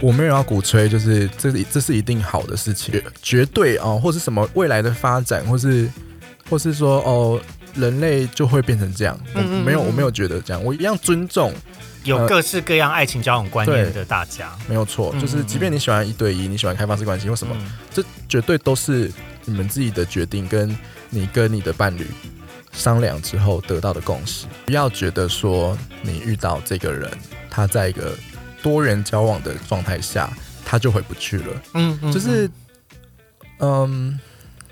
我没有要鼓吹，就是这是这是一定好的事情，绝对哦，或是什么未来的发展，或是或是说哦，人类就会变成这样。没有，嗯我没有觉得这样，我一样尊重，有各式各样爱情交往观念的大家，没有错。嗯就是即便你喜欢一对一，你喜欢开放式关系或什么，嗯这绝对都是你们自己的决定，跟你跟你的伴侣商量之后得到的共识。不要觉得说你遇到这个人，他在一个多人交往的状态下，他就回不去了。嗯嗯就是，嗯，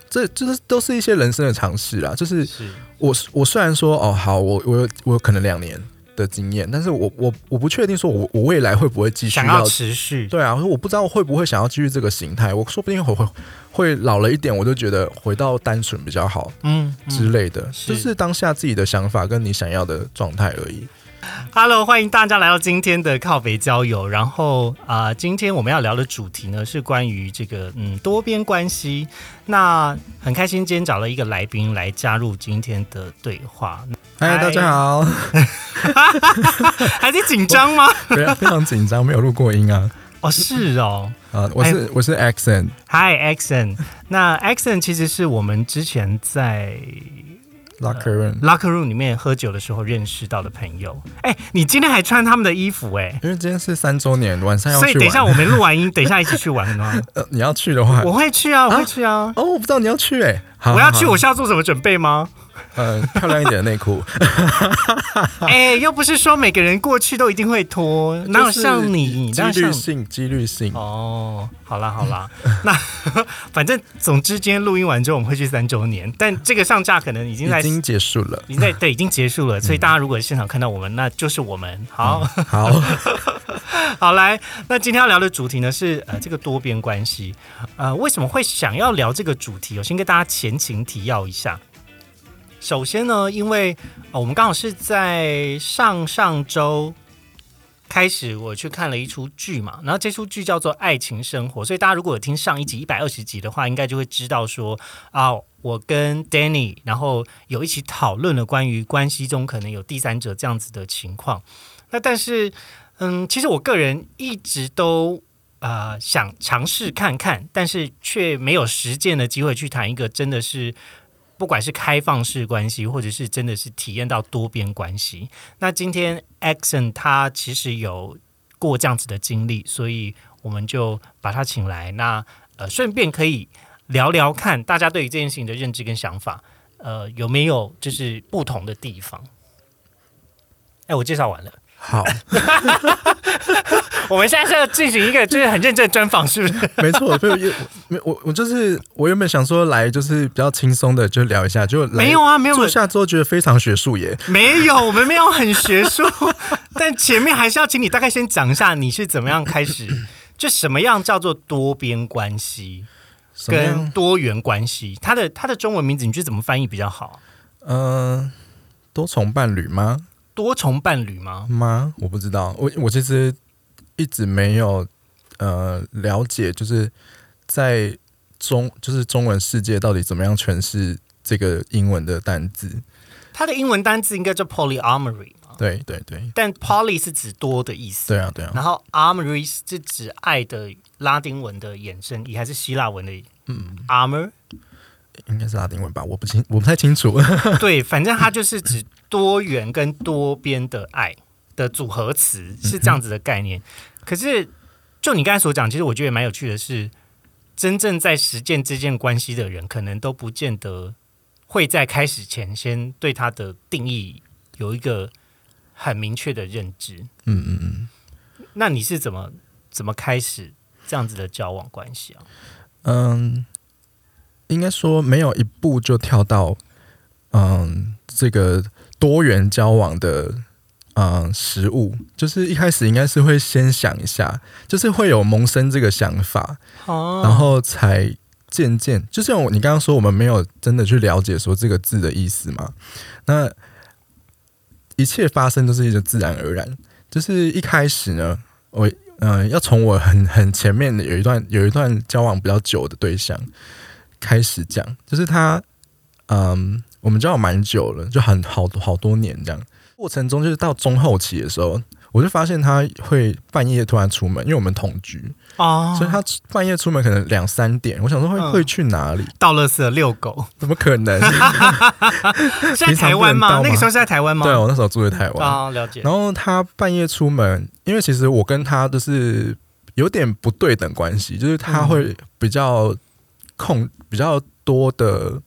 这就是都是一些人生的尝试啊。就是是我我虽然说哦好，我我有我有可能两年的经验，但是我我我不确定说我我未来会不会继续想要持续，对啊，我说我不知道会不会想要继续这个形态，我说不定会会会老了一点，我就觉得回到单纯比较好嗯。之类的，是。就是当下自己的想法跟你想要的状态而已。Hello，欢迎大家来到今天的靠北交友。然后啊、今天我们要聊的主题呢是关于这个嗯多边关系。那很开心今天找了一个来宾来加入今天的对话。嗨，大家好，还在紧张吗？非常非常紧张，没有录过音啊。哦，是哦。啊，我是、我是 Accent。那 Accent 其实是我们之前在 Locker Room，locker room 里面喝酒的时候认识到的朋友。哎，你今天还穿他们的衣服哎，因为今天是三周年，晚上要去玩。所以等一下我们录完音，等一下一起去玩吗？呃，你要去的话，我会去啊，我会去啊。哦，我不知道你要去哎、好我要去，我需要做什么准备吗？呃漂亮一点的内裤，哎、又不是说每个人过去都一定会脱，哪有像你？几哪有像率性，几率性。哦，好啦好啦，那反正总之今天录音完之后我们会去三周年，但这个上架可能已经在已经结束了，已经在对已经结束了，所以大家如果现场看到我们，那就是我们。好、好，好来，那今天要聊的主题呢是呃这个多边关系，呃为什么会想要聊这个主题？我先跟大家前情提要一下。首先呢，因为、呃、我们刚好是在上上周开始，我去看了一出剧嘛，然后这出剧叫做《爱情生活》，所以大家如果有听上一集一百二十集的话，应该就会知道说啊，我跟 Danny 然后有一起讨论了关于关系中可能有第三者这样子的情况。那但是，嗯，其实我个人一直都。呃，想尝试看看，但是却没有实践的机会去谈一个真的是不管是开放式关系，或者是真的是体验到多边关系。那今天 Axon 他其实有过这样子的经历，所以我们就把他请来，那呃顺便可以聊聊看大家对于这件事情的认知跟想法，呃有没有就是不同的地方？哎，我介绍完了，好，我们现在是要进行一个就是很认真的专访，是不是？没错，就我我我我就是我原本想说来就是比较轻松的就聊一下，就来没有啊，没有坐下之后觉得非常学术耶。没有，我们没有很学术，但前面还是要请你大概先讲一下你是怎么样开始，就什么样叫做多边关系跟？多元关系，它的它的中文名字你觉得怎么翻译比较好？嗯、多重伴侣吗？多重伴侣吗？吗？我不知道，我我其实一直没有呃了解，就是在中就是中文世界到底怎么样诠释这个英文的单字。它的英文单字应该叫 polyamory 嘛，对对对但 poly 是指多的意思，对啊对啊，然后 amory 是指爱的拉丁文的衍生，也还是希腊文的嗯 armor。应该是拉丁文吧？我不清我不太清楚。对，反正它就是指多元跟多边的爱的组合词，是这样子的概念。可是，就你刚才所讲，其实我觉得蛮有趣的是，真正在实践这件关系的人，可能都不见得会在开始前先对它的定义有一个很明确的认知。嗯嗯嗯那你是怎么怎么开始这样子的交往关系啊？嗯，应该说没有一步就跳到嗯这个多元交往的嗯食物，就是一开始应该是会先想一下，就是会有萌生这个想法，哦然后才渐渐，就像我你刚刚说，我们没有真的去了解说这个字的意思嘛，那一切发生都是一个自然而然。就是一开始呢，我嗯、呃要从我很很前面的有一段有一段交往比较久的对象开始讲，就是他嗯，我们交往蛮久了，就很好好多年这样。过程中就是到中后期的时候，我就发现他会半夜突然出门，因为我们同居，哦，所以他半夜出门可能两三点。我想说会嗯会去哪里？到垃圾遛狗，怎么可能？是在台湾吗？那个时候是在台湾吗？对，我那时候住在台湾。啊，了解。然后他半夜出门，因为其实我跟他就是有点不对等关系，就是他会比较控比较多的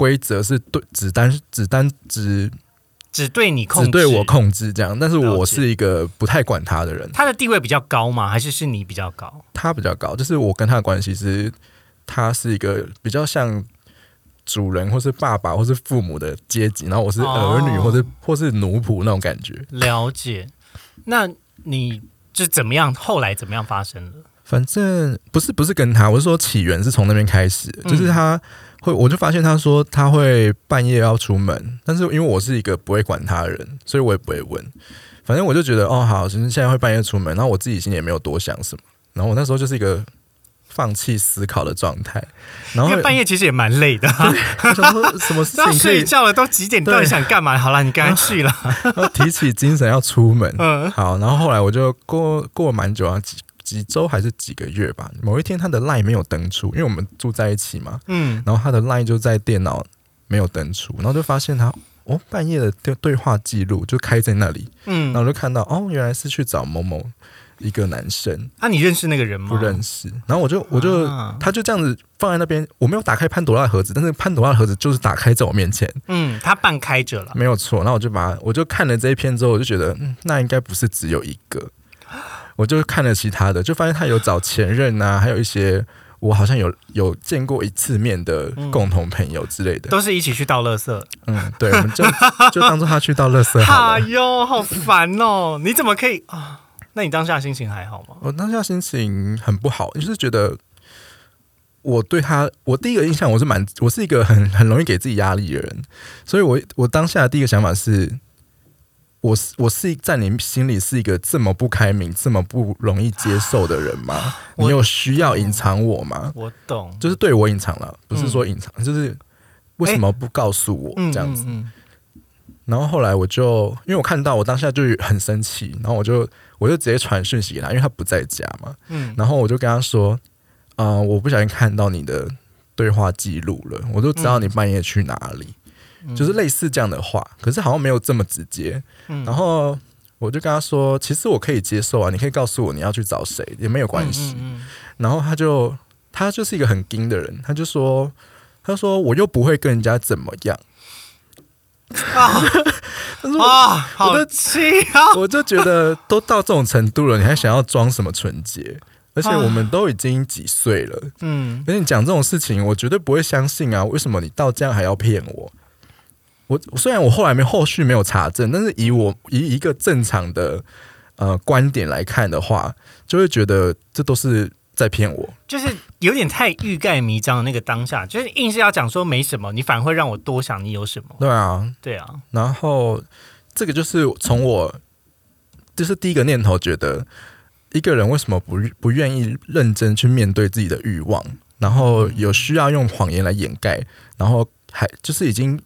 规则是对只单只单只只对你控制，只对我控制这样，但是我是一个不太管他的人，他的地位比较高吗？还是是你比较高？他比较高，就是我跟他的关系是，他是一个比较像。主人或是爸爸或是父母的阶级，然后我是儿女哦或是或是奴仆那种感觉。了解。那你就怎么样？后来怎么样发生的？反正不是不是跟他，我是说起源是从那边开始，嗯就是他会，我就发现他说他会半夜要出门，但是因为我是一个不会管他的人，所以我也不会问。反正我就觉得哦好，其实现在会半夜出门，然后我自己心里也没有多想什么，然后我那时候就是一个放弃思考的状态，然后因为半夜其实也蛮累的、我想说什么 事情睡觉了，都几点？对到底想干嘛？好了，你赶快去了。要提起精神要出门，嗯好，然后后来我就过过了蛮久啊，几几周还是几个月吧。某一天他的 line 没有登出，因为我们住在一起嘛，嗯，然后他的 line 就在电脑没有登出，然后就发现他哦半夜的对对话记录就开在那里，嗯然后我就看到哦原来是去找某某一个男生啊，你认识那个人吗？不认识，然后我就我就、啊他就这样子放在那边，我没有打开潘朵拉的盒子，但是潘朵拉的盒子就是打开在我面前，嗯，他半开着了。没有错。然后我就把我就看了这一篇之后，我就觉得嗯那应该不是只有一个，我就看了其他的，就发现他有找前任啊，还有一些。我好像有有见过一次面的共同朋友之类的，都是一起去倒垃圾。嗯，对，我们就 就当做他去倒垃圾好了。哎呦，好烦哦！你怎么可以啊？那你当下心情还好吗？我当下心情很不好，就是觉得我对他，我第一个印象我是蛮，我是一个很很容易给自己压力的人，所以我我当下的第一个想法是，我是我是在你心里是一个这么不开明、这么不容易接受的人吗？你有需要隐藏我吗？我懂，就是对我隐藏了，不是说隐藏，就是为什么不告诉我嗯这样子？嗯然后后来我就因为我看到我当下就很生气，然后我就我就直接传讯息给他，因为他不在家嘛。嗯然后我就跟他说：“啊、我不小心看到你的对话记录了，我就知道你半夜去哪里，嗯就是类似这样的话，可是好像没有这么直接。嗯然后我就跟他说：“其实我可以接受啊，你可以告诉我你要去找谁，也没有关系。嗯然后他就他就是一个很硬的人，他就说：“他说我又不会跟人家怎么样。”啊他说啊，好气啊！我就觉得都到这种程度了，你还想要装什么纯洁？而且我们都已经几岁了，嗯跟你讲这种事情，我绝对不会相信啊！为什么你到这样还要骗我？我虽然我后来没后续没有查证，但是以我以一个正常的呃观点来看的话，就会觉得这都是在骗我。就是有点太欲盖弥彰的那个当下，就是硬是要讲说没什么，你反而会让我多想你有什么。对啊，对啊，然后这个就是从我就是第一个念头，觉得一个人为什么不不愿意认真去面对自己的欲望，然后有需要用谎言来掩盖，然后还就是已经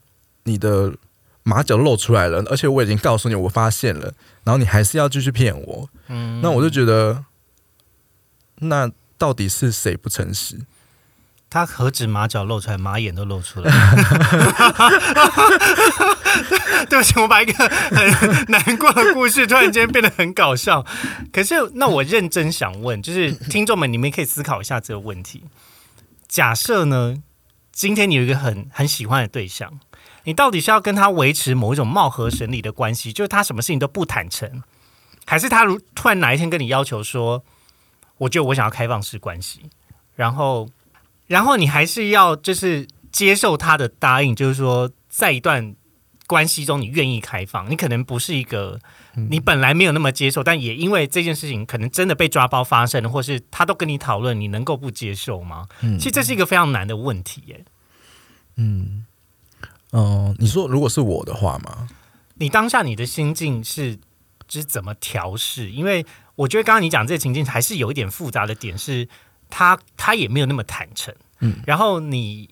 你的马脚露出来了，而且我已经告诉你我发现了，然后你还是要继续骗我，嗯，那我就觉得那到底是谁不诚实？他何止马脚露出来，马眼都露出来。对不起，我把一个很难过的故事突然间变得很搞笑。可是，那我认真想问，就是听众们，你们可以思考一下这个问题。假设呢，今天你有一个很很喜欢的对象，你到底是要跟他维持某一种貌合神离的关系，就是他什么事情都不坦诚，还是他如突然哪一天跟你要求说，我觉得我想要开放式关系，然后然后你还是要就是接受他的答应，就是说在一段关系中你愿意开放，你可能不是一个你本来没有那么接受，但也因为这件事情可能真的被抓包发生了，或是他都跟你讨论，你能够不接受吗？嗯。其实这是一个非常难的问题耶。嗯，哦、你说如果是我的话嘛，你当下你的心境是就是怎么调试？因为我觉得刚刚你讲这个情境还是有一点复杂的点，是他他也没有那么坦诚，嗯，然后你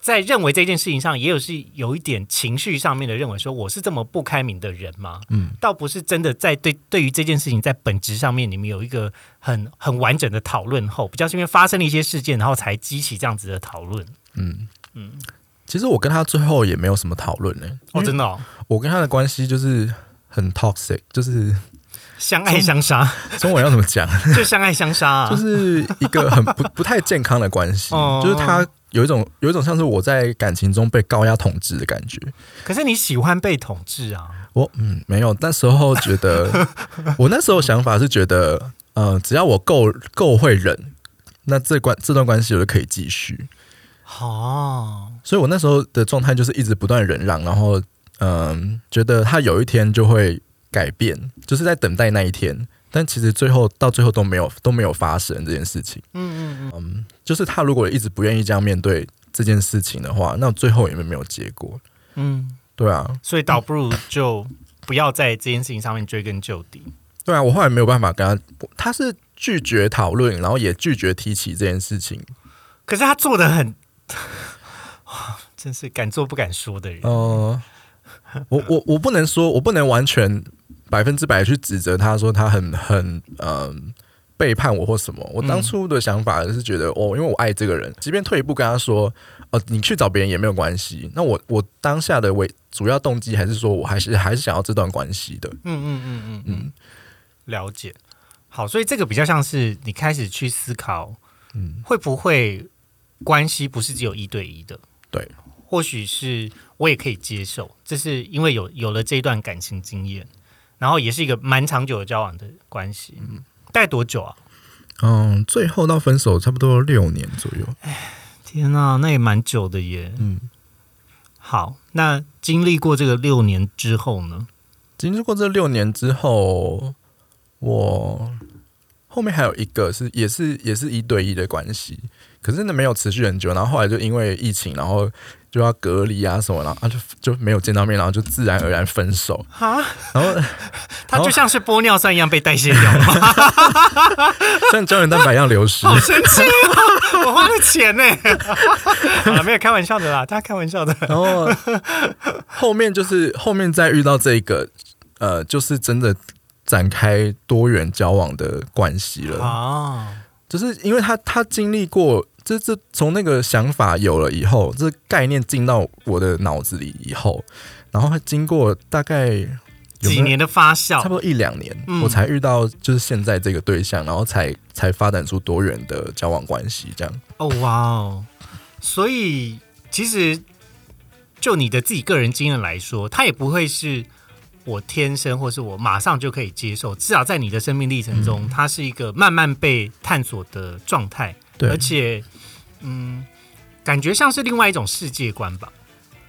在认为这件事情上也有是有一点情绪上面的认为，说我是这么不开明的人吗？嗯，倒不是真的在对对于这件事情在本质上面，你们有一个很很完整的讨论后，比较是因为发生了一些事件，然后才激起这样子的讨论。嗯嗯，其实我跟他最后也没有什么讨论呢。哦，真的、哦，我跟他的关系就是很 toxic，就是相爱相杀，中文要怎么讲？就相爱相杀、啊，就是一个很不 不太健康的关系，哦就是他有一种有一种像是我在感情中被高压统治的感觉。可是你喜欢被统治啊？我嗯没有，那时候觉得 我那时候想法是觉得，呃，只要我够够会忍，那这关这段关系我就可以继续。哦，所以我那时候的状态就是一直不断忍让，然后嗯、觉得他有一天就会改变，就是在等待那一天。但其实最后到最后都没有都没有发生这件事情。嗯嗯嗯，就是他如果一直不愿意这样面对这件事情的话，那最后也没有结果。嗯，对啊，所以倒不如就不要在这件事情上面追根究底。对啊，我后来没有办法跟他，他是拒绝讨论，然后也拒绝提起这件事情。可是他做的很，真是敢做不敢说的人。呃，我我我不能说，我不能完全百分之百去指责他说他很很嗯、背叛我或什么。我当初的想法是觉得，哦，因为我爱这个人，即便退一步跟他说，呃，你去找别人也没有关系。那我我当下的为主要动机还是说我还是还是想要这段关系的。嗯嗯嗯嗯嗯，了解。好，所以这个比较像是你开始去思考，嗯，会不会关系不是只有一对一的？对，或许是我也可以接受，这是因为有有了这一段感情经验，然后也是一个蛮长久的交往的关系。嗯，大概多久啊？嗯，最后到分手差不多六年左右。天哪、那也蛮久的耶。嗯，好，那经历过这个六年之后呢？经历过这六年之后，我后面还有一个是也是也是一对一的关系，可是呢没有持续很久，然后后来就因为疫情，然后就要隔离啊什么，然后啊就就没有见到面，然后就自然而然分手。啊，然后 他就像是玻尿酸一样被代谢掉了？像胶原蛋白一样流失。好生气哦！我花了钱呢。好了，没有开玩笑的啦，大家开玩笑的。然后后面就是后面再遇到这个，呃，就是真的展开多元交往的关系了。啊，就是因为他他经历过，这这从那个想法有了以后，这概念进到我的脑子里以后，然后经过大概几年的发酵，差不多一两年，嗯我才遇到就是现在这个对象，然后才才发展出多元的交往关系，这样。哦，哇哦！所以其实就你的自己个人经验来说，它也不会是我天生或是我马上就可以接受，至少在你的生命历程中，它是一个慢慢被探索的状态，对而且嗯，感觉像是另外一种世界观吧。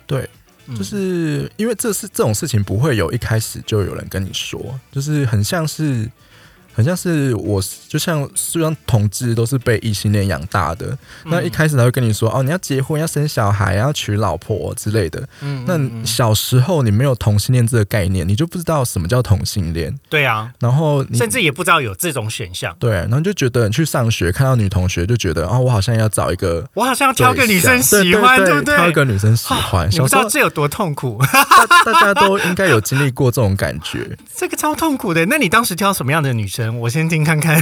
对，嗯就是因为这是这种事情不会有一开始就有人跟你说，就是很像是。很像是我，就像虽然同志都是被异性恋养大的，那一开始他会跟你说，哦，你要结婚，要生小孩，要娶老婆之类的。嗯那小时候你没有同性恋这个概念，你就不知道什么叫同性恋，对啊，然后你甚至也不知道有这种选项。对，然后就觉得你去上学看到女同学，就觉得哦，我好像要找一个我好像要挑个女生喜欢，对不对？挑一个女生喜欢。你不知小时候道这有多痛苦，大大家都应该有经历过这种感觉。这个超痛苦的。那你当时挑什么样的女生？我先听看看，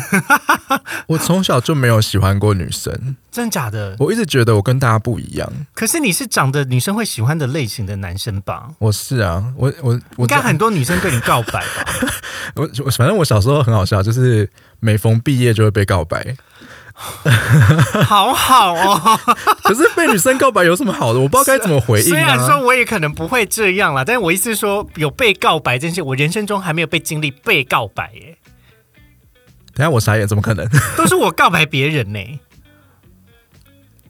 我从小就没有喜欢过女生，真的假的？我一直觉得我跟大家不一样。可是你是长得女生会喜欢的类型的男生吧？我是啊，我我我应该很多女生跟你告白吧？我我反正我小时候很好笑，就是每逢毕业就会被告白。好好哦。可是被女生告白有什么好的？我不知道该怎么回应虽然说啊。我也可能不会这样啦，但是我意思是说，有被告白这件事，我人生中还没有被经历被告白耶，等下我傻眼，怎么可能？都是我告白别人呢。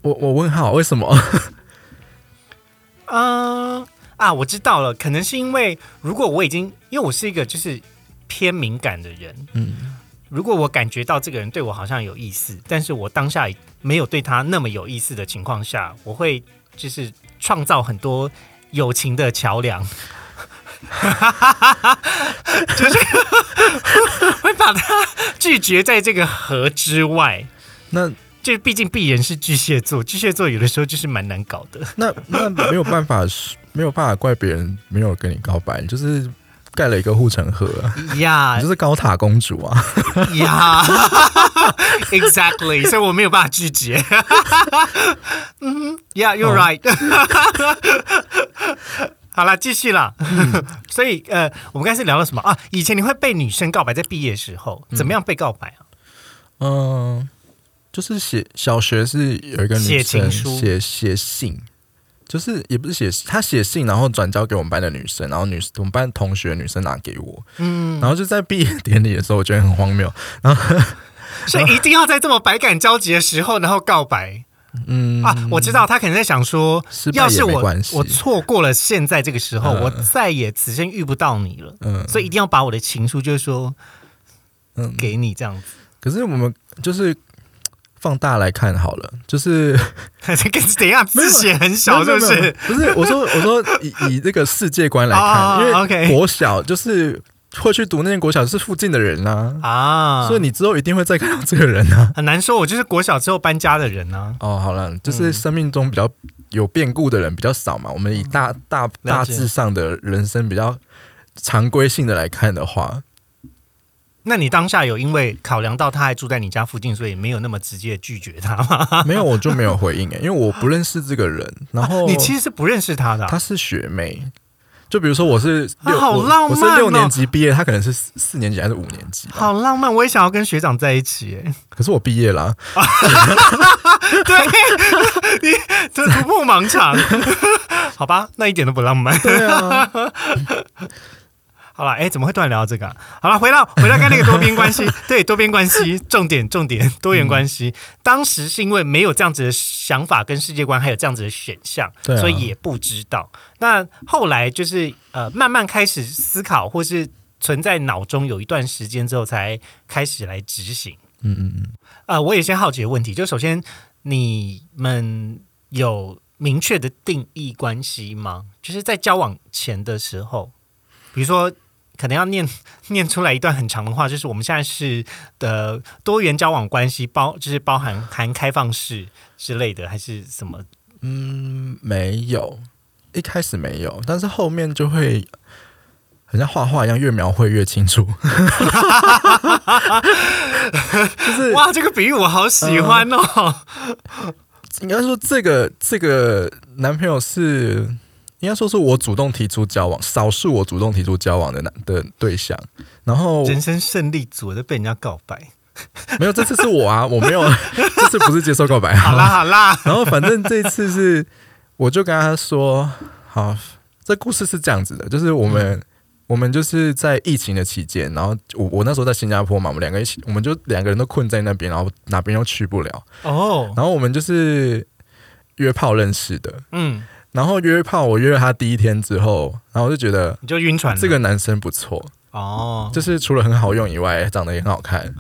我我问号，为什么？嗯啊，我知道了，可能是因为如果我已经，因为我是一个就是偏敏感的人，嗯，如果我感觉到这个人对我好像有意思，但是我当下没有对他那么有意思的情况下，我会就是创造很多友情的桥梁，会把他拒绝在这个河之外。那就毕竟鄙人是巨蟹座，巨蟹座有的时候就是蛮难搞的。那那没有办法，没有办法怪别人没有跟你告白，就是盖了一个护城河啊，呀你就是高塔公主啊。呀，exactly，所以我没有办法拒绝。嗯，Yeah，you're right 好了，继续了。所以呃，我们刚才是聊了什么啊？以前你会被女生告白，在毕业的时候怎么样被告白啊？嗯，就是写小学是有一个女生书写写信，就是也不是写，她写信然后转交给我们班的女生，然后女我们班同学女生拿给我，嗯，然后就在毕业典礼的时候，我觉得很荒谬。然后 所以一定要在这么百感交集的时候，然后告白嗯啊！我知道他可能在想说要是我我错过了现在这个时候，嗯我再也此生遇不到你了。嗯所以一定要把我的情书，就是说嗯，给你这样子。可是我们就是放大来看好了，就是 这个等一下字写很小，是不是？不是，我说我说以以这个世界观来看，哦因为国小就是会去读那间国小是附近的人呐、啊，所以你之后一定会再看到这个人啊。很难说。我就是国小之后搬家的人呢、哦，好了，就是生命中比较有变故的人比较少嘛。我们以大大大致上的人生比较常规性的来看的话，那你当下有因为考量到他还住在你家附近，所以没有那么直接地拒绝他吗？没有我就没有回应哎，因为我不认识这个人。然后你其实是不认识他的啊、她是学妹，就比如说我是六，啊好我浪漫哦我是六年级毕业，他可能是四四年级还是五年级。好浪漫，我也想要跟学长在一起。哎，可是我毕业啦，对，你这突破盲场，好吧，那一点都不浪漫。对啊，好了，哎，怎么会突然聊到这个啊、好了，回到回到刚才那个多边关系，对多边关系，重点重点多元关系。当时是因为没有这样子的想法跟世界观，还有这样子的选项，所以也不知道。那后来就是呃，慢慢开始思考，或是存在脑中有一段时间之后，才开始来执行。嗯嗯嗯，呃，我有一些好奇的问题，就首先你们有明确的定义关系吗？就是在交往前的时候，比如说可能要念 念出来一段很长的话，就是我们现在是的多元交往关系，包就是包含含开放式之类的，还是什么？嗯，没有，一开始没有，但是后面就会很像画画一样，越描绘越清楚。就是哇，这个比喻我好喜欢哦！应该说，这个这个男朋友是应该说是我主动提出交往，少数我主动提出交往的男的对象。然后人生胜利组都被人家告白，没有，这次是我啊，我没有，这次不是接受告白。好啦好啦，然后反正这次是，我就跟他说，好，这故事是这样子的，就是我们、我们就是在疫情的期间，然后我我那时候在新加坡嘛，我们两个一起，我们就两个人都困在那边，然后哪边都去不了，哦，然后我们就是约炮认识的，嗯，然后约炮，我约了他第一天之后，然后我就觉得你就晕船了这个男生不错，哦，就是除了很好用以外，长得也很好看，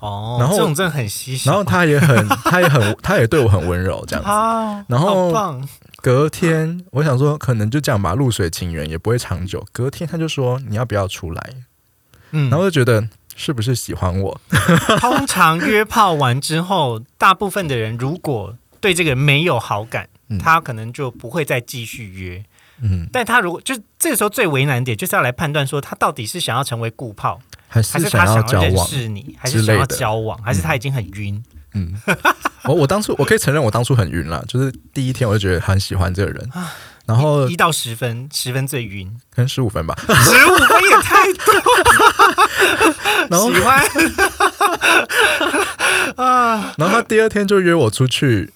哦，然后这种真的很稀奇。然后他也很，他也很，他也对我很温柔这样子。啊，然后隔天我想说，可能就这样吧，露水情缘也不会长久。隔天他就说你要不要出来，嗯然后我就觉得是不是喜欢我？通常约炮完之后，大部分的人如果对这个人没有好感，嗯他可能就不会再继续约。嗯，但他如果就这个时候最为难点，就是要来判断说他到底是想要成为顾炮，还还是是想要认交往？识你，还是想要交往，还是他已经很晕？嗯，我我当初我可以承认我当初很晕了，就是第一天我就觉得很喜欢这个人，然后一到十分，十分最晕，可能十五分吧，十五分也太多。然后喜欢啊 然后他第二天就约我出去，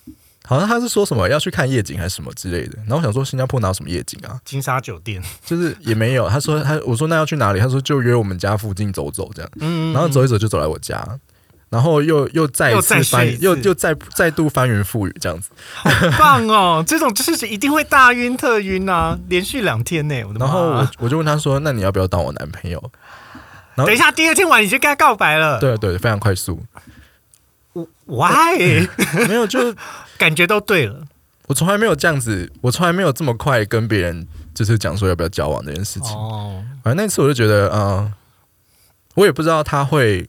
好像他是说什么要去看夜景还是什么之类的。然后我想说新加坡哪有什么夜景啊？金沙酒店，就是也没有。他说他我说那要去哪里？他说就约我们家附近走走这样。嗯然后走一走就走来我家，然后又又再一次翻又又再再度翻云覆雨这样子。好棒哦！这种就是一定会大晕特晕啊，连续两天呢，我的妈！然后我我就问他说：“那你要不要当我男朋友然后等一下，第二天晚你就跟他告白？”了，对对，非常快速，，why？没有就感觉都对了，我从来没有这样子，我从来没有这么快跟别人就是讲说要不要交往这件事情。哦，反正那次我就觉得，嗯、我也不知道他会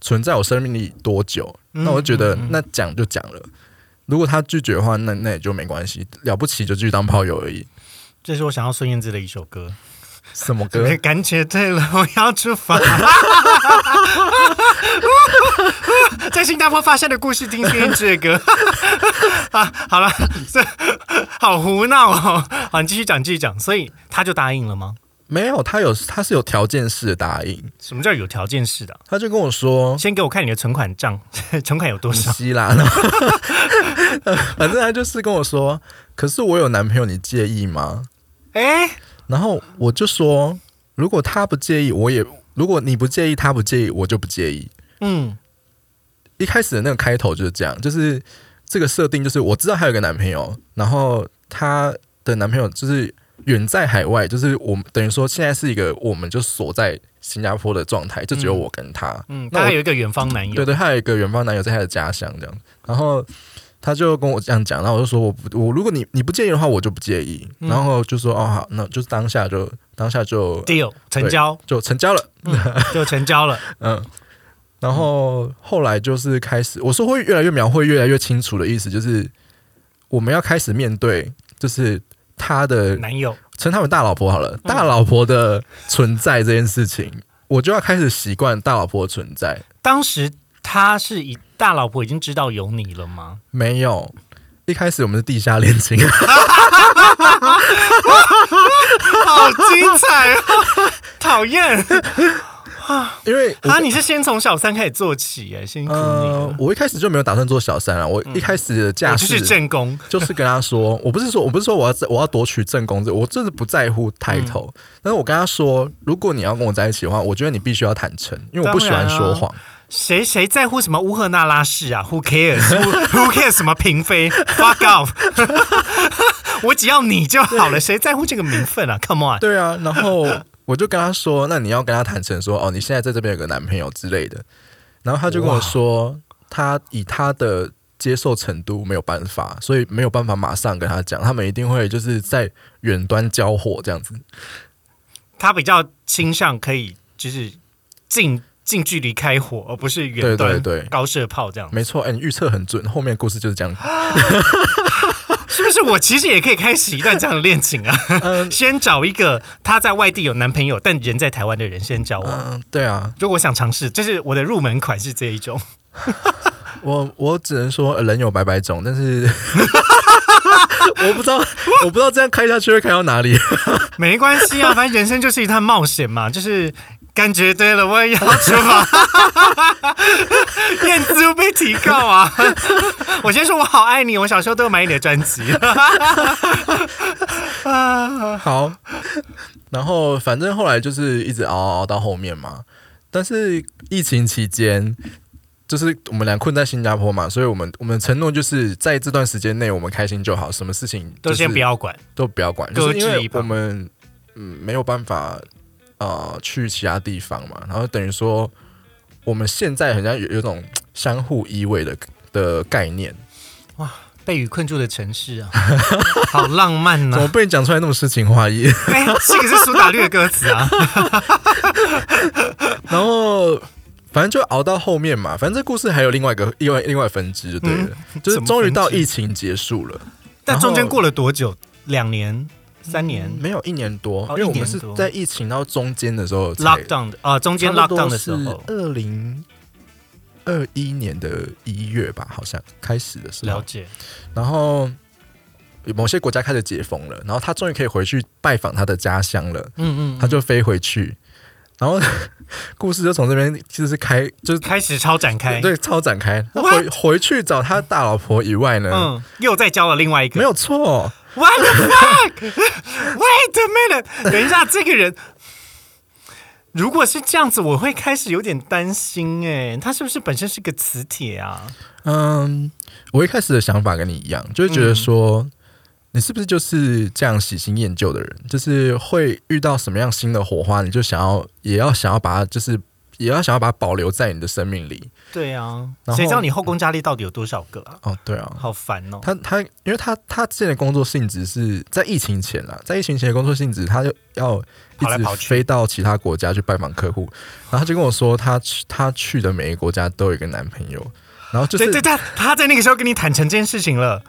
存在我生命里多久，嗯那我就觉得那讲就讲了。如果他拒绝的话，那那也就没关系，了不起就继续当炮友而已。这是我想要孙燕姿的一首歌。什么歌？感觉对了，我要出发。在新加坡发生的故事，今天这个。啊，好了，这好胡闹哦。好，你继续讲，继续讲。所以他就答应了吗？没有，他有他是有条件式的答应，什么叫有条件式的？他就跟我说先给我看你的存款账，存款有多少？希腊，然 后反正他就是跟我说，可是我有男朋友，你介意吗？哎、然后我就说，如果他不介意，我也如果你不介意，他不介意，我就不介意。嗯，一开始的那个开头就是这样，就是这个设定，就是我知道她有个男朋友，然后她的男朋友就是远在海外，就是我们等于说现在是一个我们就锁在新加坡的状态，就只有我跟他。嗯，那我他有一个远方男友，对对，他有一个远方男友在他的家乡这样，然后他就跟我这样讲，然后我就说我不我如果你你不介意的话，我就不介意，嗯然后就说哦好，那就是当下就当下就 deal 成交，就成交了，就成交了。嗯。然后后来就是开始，我说会越来越描绘、越来越清楚的意思，就是我们要开始面对，就是他的男友，称他们大老婆好了，嗯大老婆的存在这件事情，我就要开始习惯大老婆的存在。当时他是以大老婆已经知道有你了吗？没有，一开始我们是地下恋情，好精彩哦！讨厌啊因为啊！你是先从小三开始做起，哎，辛苦你。我一开始就没有打算做小三啊，我一开始的架势我就是正宫，就是跟他说，我不是说我不是说我要我要夺取正宫这，我真的不在乎抬头，嗯但是我跟他说，如果你要跟我在一起的话，我觉得你必须要坦诚，因为我不喜欢说谎。谁谁在乎什么乌赫那拉氏啊？Who cares？Who Who cares 什么嫔妃？Fuck off！我只要你就好了，谁在乎这个名分啊？Come on！对啊，然后我就跟他说，那你要跟他坦诚说，哦，你现在在这边有个男朋友之类的。然后他就跟我说，他以他的接受程度没有办法，所以没有办法马上跟他讲，他们一定会就是在远端交火这样子。他比较倾向可以就是近近距离开火，而不是远对端对对高射炮这样。没错，哎、你预测很准，后面故事就是这样。是不是我其实也可以开始一段这样的恋情啊？嗯 先找一个他在外地有男朋友，但人在台湾的人先交往。嗯，对啊，如果我想尝试，就是我的入门款是这一种。我我只能说呃人有百百种，但是我不知道，我不知道这样开下去会开到哪里。没关系啊，反正人生就是一趟冒险嘛，就是感觉对了，我也要出发。燕姿被提告啊！我先说我好爱你，我小时候都有买你的专辑。好，然后反正后来就是一直熬熬熬到后面嘛。但是疫情期间，就是我们俩困在新加坡嘛，所以我们我们承诺就是在这段时间内我们开心就好，什么事情、都先不要管。都不要管，搁就是因为我们嗯没有办法呃去其他地方嘛，然后等于说我们现在好像有有种相互依偎的的概念，哇被雨困住的城市啊，好浪漫呐、怎么被你讲出来那么诗情画意？哎、这个是苏打绿的歌词啊。然后反正就熬到后面嘛，反正这故事还有另外一个另外另外分支就对了，就是终于到疫情结束了，但中间过了多久？两年、三年没有一年多，哦因为我们是在疫情到中间的时候才？lockdown 的啊，中间 lockdown 的时候，二零二一年的一月吧，好像开始的时候，了解。然后某些国家开始解封了，然后他终于可以回去拜访他的家乡了，嗯嗯，他就飞回去，然后 故事就从这边就是开，就是开始超展开。对超展开。他回回去找他大老婆以外呢，嗯，又再交了另外一个。没有错，What the fuck？Wait a minute！等一下，这个人如果是这样子，我会开始有点担心。哎，他是不是本身是个磁铁啊？嗯，我一开始的想法跟你一样，就是觉得说。你是不是就是这样喜新厌旧的人？就是会遇到什么样新的火花，你就想要也要想要把它就是也要想要把它保留在你的生命里。对啊，谁知道你后宫佳丽到底有多少个啊？哦，对啊，好烦哦。他他，因为他他之前的工作性质是在疫情前啊，在疫情前的工作性质，他就要一直跑来跑去飞到其他国家去拜访客户，然后他就跟我说，他去他去的每一个国家都有一个男朋友，然后就是对对，他他在那个时候跟你坦诚这件事情了，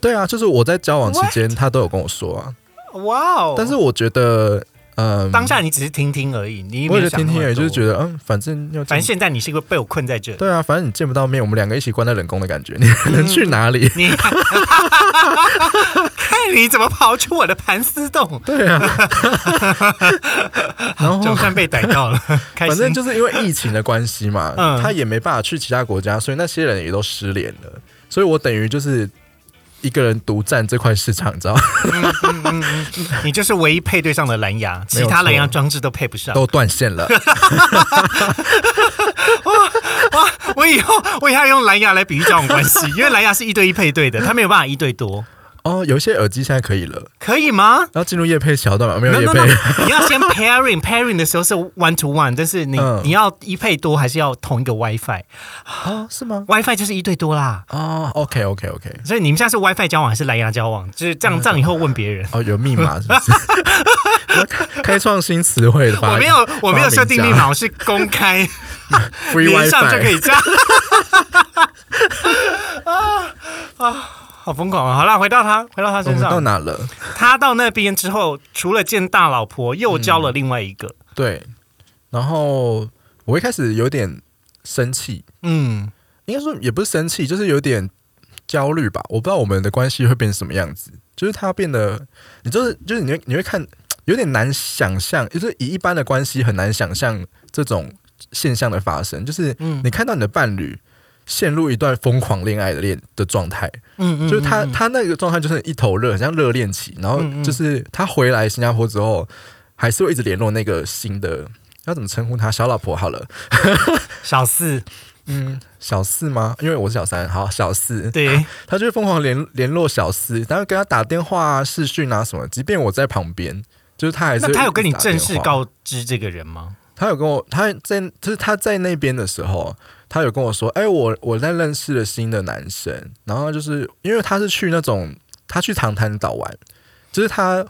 对啊，就是我在交往期间，他都有跟我说啊，哇哦！但是我觉得，嗯，当下你只是听听而已，你也我没有想也就听听而已，就是觉得，嗯，反正要反正现在你是一个被我困在这。里，对啊，反正你见不到面，我们两个一起关在冷宫的感觉，你 能去哪里？你 看你怎么跑出我的盘丝洞，对啊，然后总算被逮到了，反正就是因为疫情的关系嘛，嗯。他也没办法去其他国家，所以那些人也都失联了。所以我等于就是一个人独占这块市场，你知道吗？你就是唯一配对上的蓝牙，其他蓝牙装置都配不上。都断线了。哇哇我以后我以后要用蓝牙来比喻交往关系，因为蓝牙是一对一配对的，它没有办法一对多，哦，有一些耳机现在可以了，可以吗？然后进入夜配桥段嘛，没有夜 no 配 no，你要先 pairing pairing 的时候是 one to one，但是你、嗯你要一配多还是要同一个 WiFi？WiFi 哦，是吗？就是一对多啦。哦，OK OK OK，所以你们现在是 WiFi 交往还是蓝牙交往？就是这样，这样以后问别人。哦，有密码是不是？开开创新词汇的发我没有，我没有设定密码，我是公开家，Free 连上就可。以加。啊 啊，好疯狂啊！好啦，回到他，回到他身上到。哪了？他到那边之后，除了见大老婆，又交了另外一个。对，然后我一开始有点生气，嗯，应该说也不是生气，就是有点焦虑吧。我不知道我们的关系会变成什么样子，就是他变得，你就是就是你会你会看，有点难想象，就是以一般的关系很难想象这种现象的发生，就是嗯你看到你的伴侣。陷入一段疯狂恋爱的恋的状态，嗯嗯就是他他那个状态就是一头热，很像热恋期。然后就是他回来新加坡之后，还是会一直联络那个新的，要怎么称呼他？小老婆好了，小四，嗯，小四吗？因为我是小三，好，小四，对，他就会疯狂联联络小四，然后跟他打电话啊、视讯啊什么。即便我在旁边，就是他还是那他有跟你正式告知这个人吗？他有跟我，他在就是他在那边的时候，他有跟我说，哎、我我在认识了新的男生，然后就是因为他是去那种他去长滩岛玩，就是他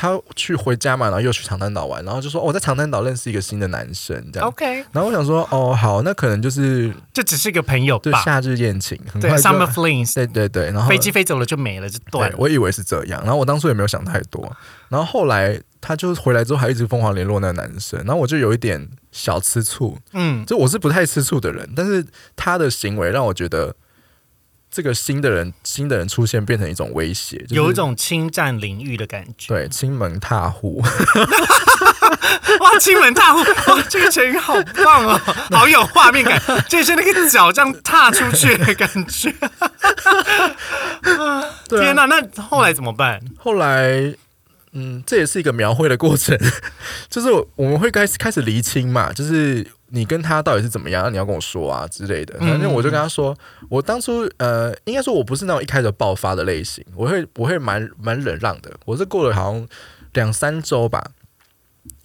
他去回家嘛，然后又去长滩岛玩，然后就说、哦我在长滩岛认识一个新的男生这样。OK，然后我想说，哦，好，那可能就是这只是一个朋友吧。对夏日宴情，很对快就，Summer Flings，对对对，然后飞机飞走了就没了，就断了。对我以为是这样，然后我当初也没有想太多，然后后来他就回来之后还一直疯狂联络那个男生，然后我就有一点小吃醋，嗯，就我是不太吃醋的人，但是他的行为让我觉得这个新的人新的人出现变成一种威胁，就是、有一种侵占领域的感觉。对亲门踏户，哇，亲门踏户，哇，这个成语好棒哦，好有画面感，就是那个脚这样踏出去的感觉。天哪，那后来怎么办？后来。嗯，这也是一个描绘的过程，就是我们会开始开始厘清嘛，就是你跟他到底是怎么样，你要跟我说啊之类的。嗯反正我就跟他说，我当初呃，应该说我不是那种一开始爆发的类型，我会我会蛮蛮忍让的。我是过了好像两三周吧，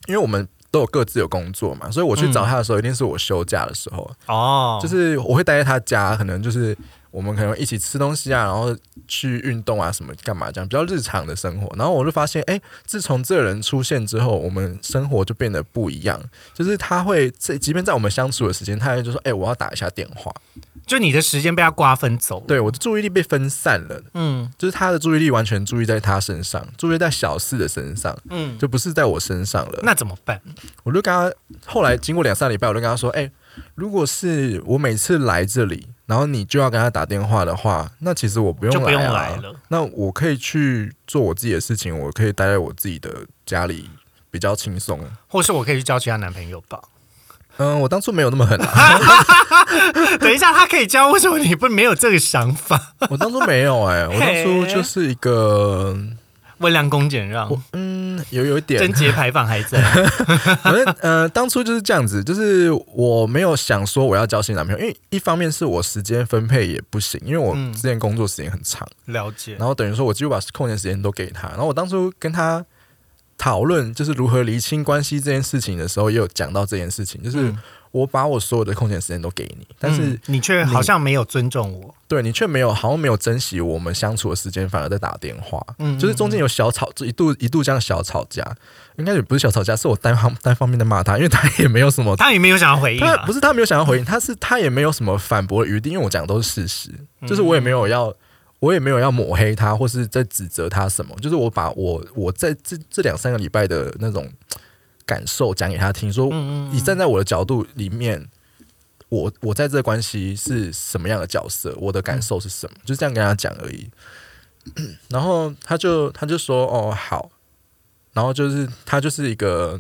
因为我们都有各自有工作嘛，所以我去找他的时候，一定是我休假的时候，哦，就是我会待在他家，可能就是我们可能一起吃东西啊，然后去运动啊，什么干嘛这样比较日常的生活。然后我就发现，哎、自从这个人出现之后，我们生活就变得不一样。就是他会这，即便在我们相处的时间，他也就说，哎、我要打一下电话。就你的时间被他瓜分走了。对，我的注意力被分散了，嗯就是他的注意力完全注意在他身上，注意在小四的身上，嗯，就不是在我身上了。那怎么办？我就跟他后来经过两三礼拜，我就跟他说：“哎、如果是我每次来这里，然后你就要跟他打电话的话，那其实我不用来、啊，就不用来了。那我可以去做我自己的事情，我可以待在我自己的家里，比较轻松。或是我可以去交其他男朋友吧？嗯，我当初没有那么狠啊，等一下，他可以交，为什么你不没有这个想法？我当初没有哎、我当初就是一个，温良恭俭让，嗯，有有一点贞，节 牌坊还在。反正呃，当初就是这样子，就是我没有想说我要交新男朋友，因为一方面是我时间分配也不行，因为我嗯之前工作时间很长。了解。然后等于说我几乎把空闲时间都给他。然后我当初跟他讨论就是如何厘清关系这件事情的时候，也有讲到这件事情，就是嗯我把我所有的空闲时间都给你，但是嗯你却好像没有尊重我。对你却没有好像没有珍惜我们相处的时间，反而在打电话。嗯就是中间有小吵，一度一度这样小吵架，应该也不是小吵架，是我单方单方面的骂他，因为他也没有什么，他也没有想要回应啊他不。是他没有想要回应，他是他也没有什么反驳的余地，因为我讲的都是事实，就是我也没有要。我也没有要抹黑他，或是在指责他什么，就是我把我我在这这两三个礼拜的那种感受讲给他听，说你站在我的角度里面，我我在这个关系是什么样的角色，我的感受是什么，就这样跟他讲而已。然后他就他就说哦好，然后就是他就是一个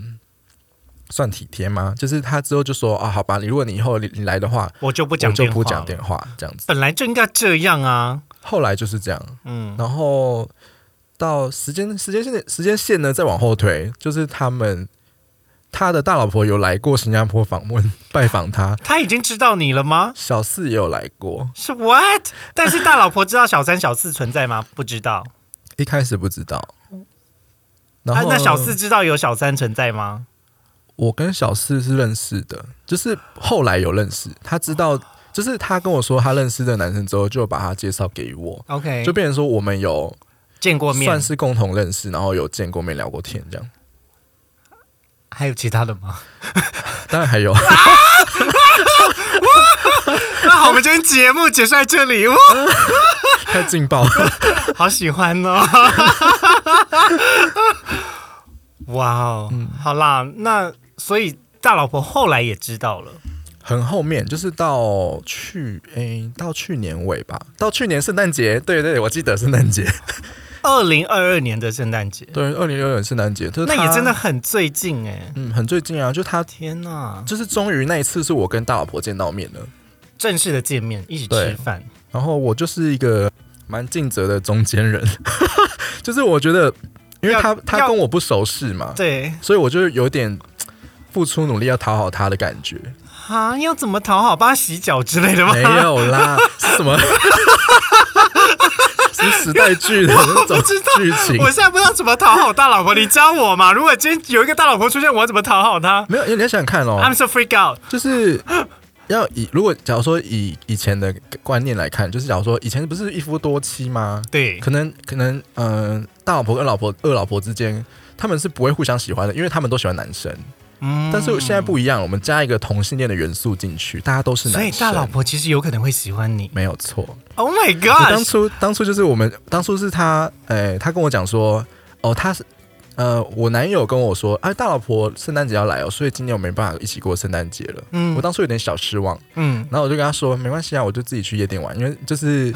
算体贴吗？就是他之后就说啊好吧，你如果你以后你你来的话，我就不我就讲电话，不讲电。话这样子。本来就应该这样啊。后来就是这样，嗯，然后到时间时间线的时间线呢再往后推，就是他们他的大老婆有来过新加坡访问 拜访他，他已经知道你了吗？小四也有来过，是 what？但是大老婆知道小三、小四存在吗？不知道。一开始不知道。然后、啊那小四知道有小三存在吗？我跟小四是认识的，就是后来有认识，他知道，就是他跟我说他认识的男生之后，就把他介绍给我，OK，就变成说我们有见过面算，是共同认识，然后有见过面聊过天这样。还有其他的吗？当然还有，那好，我们今天节目结束在这里，哇，太劲爆了。好喜欢哦！哇哦，嗯。好啦，那所以大老婆后来也知道了，很后面，就是到去诶、到去年尾吧，到去年圣诞节，对对，我记得圣诞节，二零二二年的圣诞节，对，二零二二年圣诞节，就是那也真的，很最近哎！嗯，很最近啊，就他天哪，就是终于那一次是我跟大老婆见到面了，正式的见面，一起吃饭，然后我就是一个蛮尽责的中间人，就是我觉得，因为他他跟我不熟识嘛，对。所以我就有点付出努力要讨好他的感觉，啊，要怎么讨好，帮他洗脚之类的吗？没有啦，是什么？是时代剧的那种 剧情我，现在不知道怎么讨好大老婆，你教我嘛？如果今天有一个大老婆出现，我要怎么讨好她没有，因为你要想想看哦，？I'm so freak out。就是要以如果假如说以以前的观念来看，就是假如说以前不是一夫多妻吗？对，可能可能嗯、呃大老婆跟老婆二老婆之间，他们是不会互相喜欢的，因为他们都喜欢男生。嗯但是现在不一样，我们加一个同性恋的元素进去，大家都是男生。所以大老婆其实有可能会喜欢你。没有错。Oh my god！当初当初就是我们当初是他，呃，他跟我讲说，哦，他是。呃，我男友跟我说，哎，大老婆圣诞节要来哦，所以今年我没办法一起过圣诞节了。嗯我当初有点小失望，嗯，然后我就跟他说，没关系啊，我就自己去夜店玩，因为就是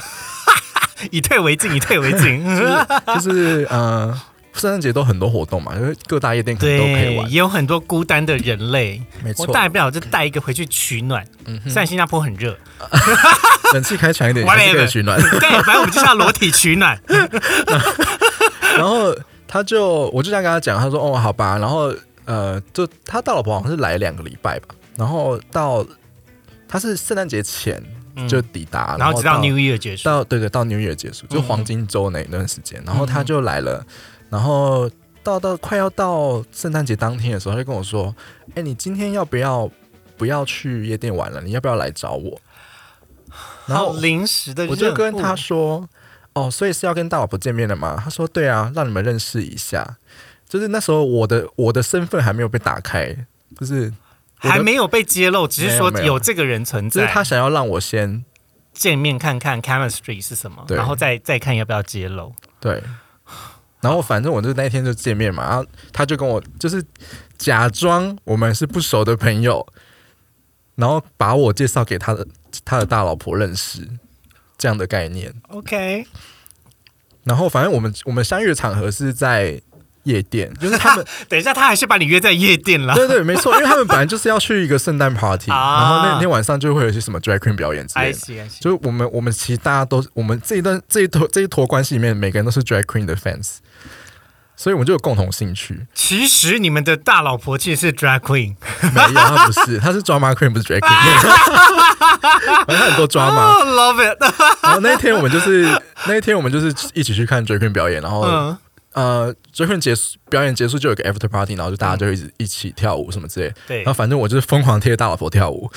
以退为进，以退为进。就是呃，圣诞节都很多活动嘛，因为各大夜店可能都可以对，玩，也有很多孤单的人类。没错我，大不了就带一个回去取暖。嗯虽然新加坡很热，冷气开强一点 是可以取暖。对，反正我们就是要裸体取暖。然后他就我就这样跟他讲，他说哦好吧，然后呃，就他大老婆好像是来两个礼拜吧，然后到他是圣诞节前嗯就抵达，然后直到到 New Year 结束。到对对到 New Year 结束，就嗯黄金周那一段时间，然后他就来了，然后到到快要到圣诞节当天的时候，他就跟我说：“哎，你今天要不要不要去夜店玩了？你要不要来找我？”然后临时的，我就跟他说：“哦，所以是要跟大老婆见面了吗？”他说：“对啊，让你们认识一下。”就是那时候我的我的身份还没有被打开，就是还没有被揭露，只是说有这个人存在。就是他想要让我先见面看看 chemistry 是什么，然后再再看要不要揭露。对，然后反正我就那一天就见面嘛，然后他就跟我就是假装我们是不熟的朋友，然后把我介绍给他的他的大老婆认识，这样的概念。OK，然后反正我们我们相遇的场合是在夜店，就是他们 等一下，他还是把你约在夜店了。对对没错，因为他们本来就是要去一个圣诞 party，啊然后那天晚上就会有一些什么 drag queen 表演之类的。就是我们我们其实大家都我们这一段这一坨这一坨关系里面，每个人都是 drag queen 的 fans，所以我们就有共同兴趣。其实你们的大老婆其实是 drag queen，没有，他不是，他是 drama queen，不是 drag queen。反正他很多 drama。哦，love it。然后那一天我们就是那一天我们就是一起去看 drag queen 表演，然后、嗯，呃，追婚结束，表演结束就有个 after party，然后就大家就一直一起跳舞什么之类。对然后，反正我就是疯狂贴大老婆跳舞，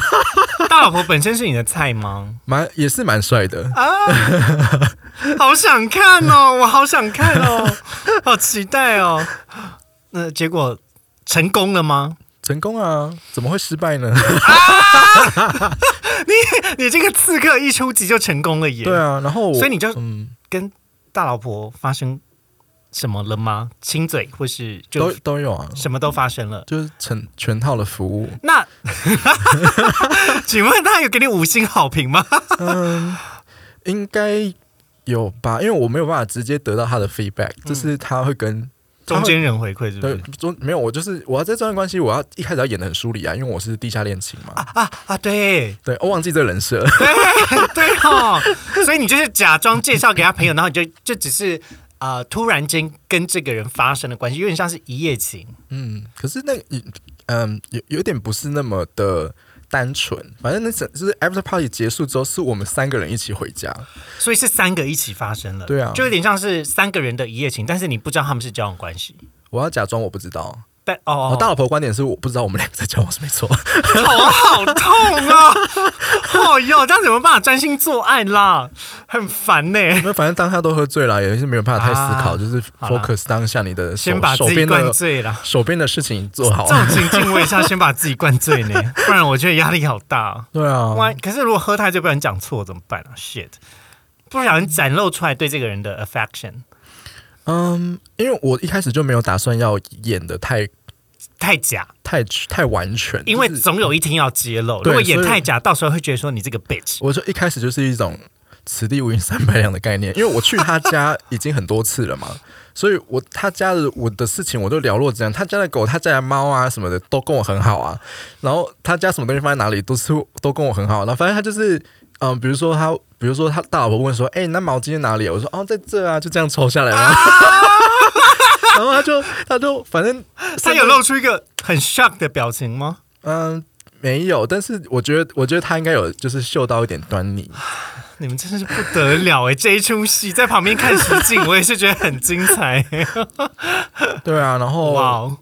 大老婆本身是你的菜吗？蛮也是蛮帅的。啊，好想看哦，我好想看哦，好期待哦。那结果成功了吗？成功啊，怎么会失败呢？你你这个刺客一出击就成功了耶！对啊，然后所以你就嗯，跟大老婆发生什么了吗？亲嘴或是就都都有啊，什么都发生了？就是全全套的服务。那 请问他有给你五星好评吗？嗯，应该有吧，因为我没有办法直接得到他的 feedback，就是他会跟中间人回馈是不对是？中没有我就是我要在这段关系，我要一开始要演的很疏离啊，因为我是地下恋情嘛。啊啊，对对，我忘记这个人设。对 对哦，所以你就是假装介绍给他朋友，然后你就就只是啊、呃突然间跟这个人发生了关系，有点像是一夜情。嗯，可是那个嗯有有点不是那么的单纯，反正那整就是 after party 结束之后，是我们三个人一起回家。所以是三个一起发生了，对啊就有点像是三个人的一夜情，但是你不知道他们是交往关系。我要假装我不知道。但哦我，大老婆的观点是我不知道我们两个在交往是没错。头好痛啊！哦哟，这样怎么办法专心做爱啦？很烦呢、那反正当下都喝醉了，也是没有办法太思考，啊就是 focus 当下你的手先把自己灌手边的醉了。手边的事情做好这。种情境我也是要先把自己灌醉呢，不然我觉得压力好大、啊。对啊，万可是如果喝太醉，不然讲错怎么办啊？shit！不小心展露出来对这个人的 affection 嗯，因为我一开始就没有打算要演的太太假，太太完全，因为总有一天要揭露。如果演太假，到时候会觉得说你这个 bitch。我就一开始就是一种此地无银三百两的概念，因为我去他家已经很多次了嘛，所以我他家的我的事情我都了若指掌，他家的狗、他家的猫啊什么的都跟我很好啊，然后他家什么东西放在哪里都是都跟我很好，然后反正他就是。嗯，比如说他，比如说他大老婆问说：“哎、那毛巾在哪里？”我说：“哦，在这啊。”就这样抽下来嘛。然后他就他就反正他有露出一个很 shock 的表情吗？嗯没有，但是我觉得我觉得他应该有就是嗅到一点端倪。你们真的是不得了哎！这一出戏在旁边看实景，我也是觉得很精彩。对啊，然后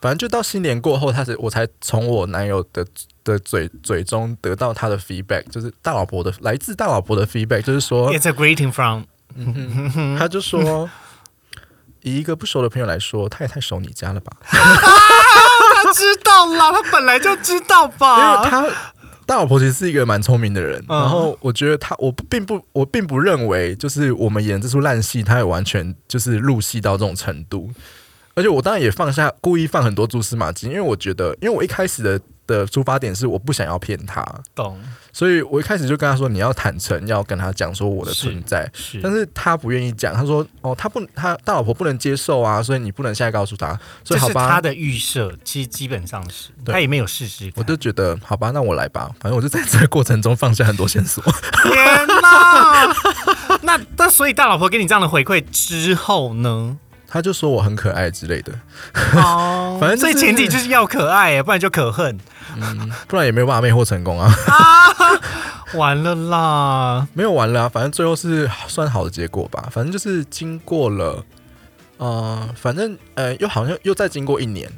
反正就到新年过后，他才我才从我男友的的嘴嘴中得到他的 feedback，就是大老婆的来自大老婆的 feedback，就是说，It's a greeting from 他就说，以一个不熟的朋友来说，他也太熟你家了吧？他知道啦，他本来就知道因为吧？他大老婆其实是一个蛮聪明的人，嗯然后我觉得他，我并不，我并不认为就是我们演这出烂戏，他也完全就是入戏到这种程度。而且我当然也放下，故意放很多蛛丝马迹，因为我觉得，因为我一开始的的出发点是我不想要骗他，懂所以我一开始就跟他说，你要坦诚，要跟他讲说我的存在。是，但是他不愿意讲，他说：“哦，他不，他大老婆不能接受啊，所以你不能现在告诉他。”所以好吧，他的预设，其实基本上是他也没有事实我就觉得好吧，那我来吧。反正我就在这个过程中放下很多线索。天哪！那那所以大老婆给你这样的回馈之后呢？他就说我很可爱之类的，哦 反正就是所以前提就是要可爱，不然就可恨。不然也没有办法魅惑成功啊。完了啦！没有完了、啊，反正最后是算好的结果吧。反正就是经过了，呃，反正呃，又好像又再经过一年，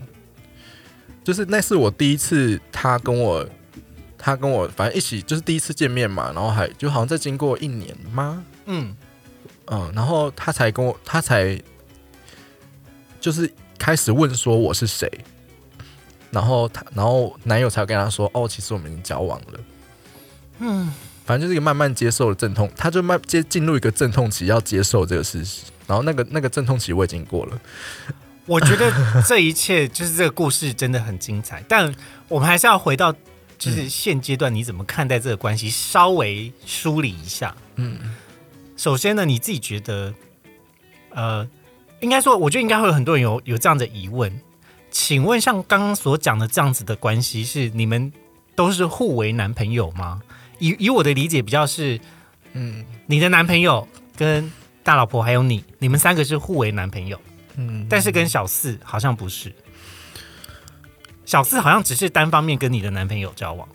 就是那是我第一次他跟我，他跟我反正一起就是第一次见面嘛，然后还就好像再经过一年吗？嗯，嗯，然后他才跟我，他才就是开始问说我是谁，然后他，然后男友才跟他说，哦，其实我们已经交往了。嗯，反正就是一个慢慢接受的阵痛，他就慢接进入一个阵痛期，要接受这个事实。然后那个那个阵痛期我已经过了，我觉得这一切就是这个故事真的很精彩，但我们还是要回到就是现阶段你怎么看待这个关系，稍微梳理一下。嗯，首先呢，你自己觉得，呃，应该说，我觉得应该会有很多人有有这样的疑问。请问，像刚刚所讲的这样子的关系，是你们都是互为男朋友吗？以以我的理解，比较是嗯你的男朋友跟大老婆还有你，你们三个是互为男朋友，嗯，但是跟小四好像不是。小四好像只是单方面跟你的男朋友交往，